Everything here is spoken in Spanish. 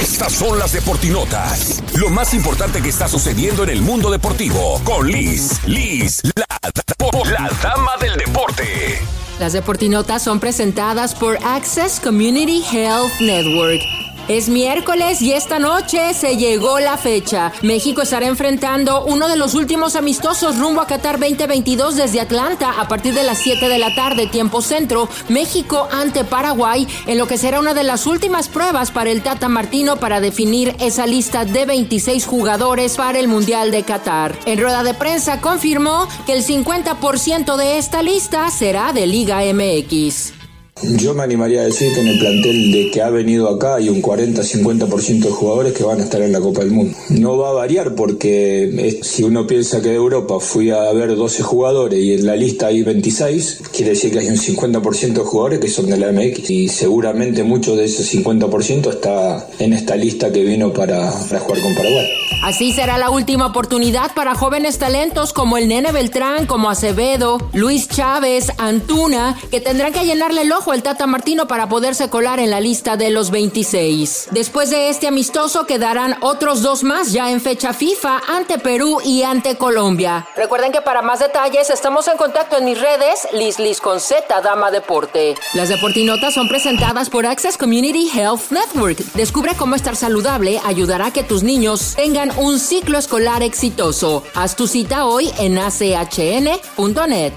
Estas son las deportinotas. Lo más importante que está sucediendo en el mundo deportivo con Liz, Liz, la, la dama del deporte. Las deportinotas son presentadas por Access Community Health Network es miércoles y esta noche se llegó la fecha. México estará enfrentando uno de los últimos amistosos rumbo a Qatar 2022 desde Atlanta a partir de las 7 de la tarde, tiempo centro. México ante Paraguay, en lo que será una de las últimas pruebas para el Tata Martino para definir esa lista de 26 jugadores para el Mundial de Qatar. En rueda de prensa confirmó que el 50% de esta lista será de Liga MX. Yo me animaría a decir que en el plantel de que ha venido acá hay un 40-50% de jugadores que van a estar en la Copa del Mundo. No va a variar porque si uno piensa que de Europa fui a ver 12 jugadores y en la lista hay 26, quiere decir que hay un 50% de jugadores que son de la MX y seguramente mucho de ese 50% está en esta lista que vino para, para jugar con Paraguay. Así será la última oportunidad para jóvenes talentos como el Nene Beltrán, como Acevedo, Luis Chávez, Antuna, que tendrán que llenarle el ojo al Tata Martino para poderse colar en la lista de los 26. Después de este amistoso quedarán otros dos más ya en fecha FIFA ante Perú y ante Colombia. Recuerden que para más detalles estamos en contacto en mis redes, Liz Liz con Z, Dama Deporte. Las deportinotas son presentadas por Access Community Health Network. Descubre cómo estar saludable ayudará a que tus niños tengan un ciclo escolar exitoso. Haz tu cita hoy en achn.net.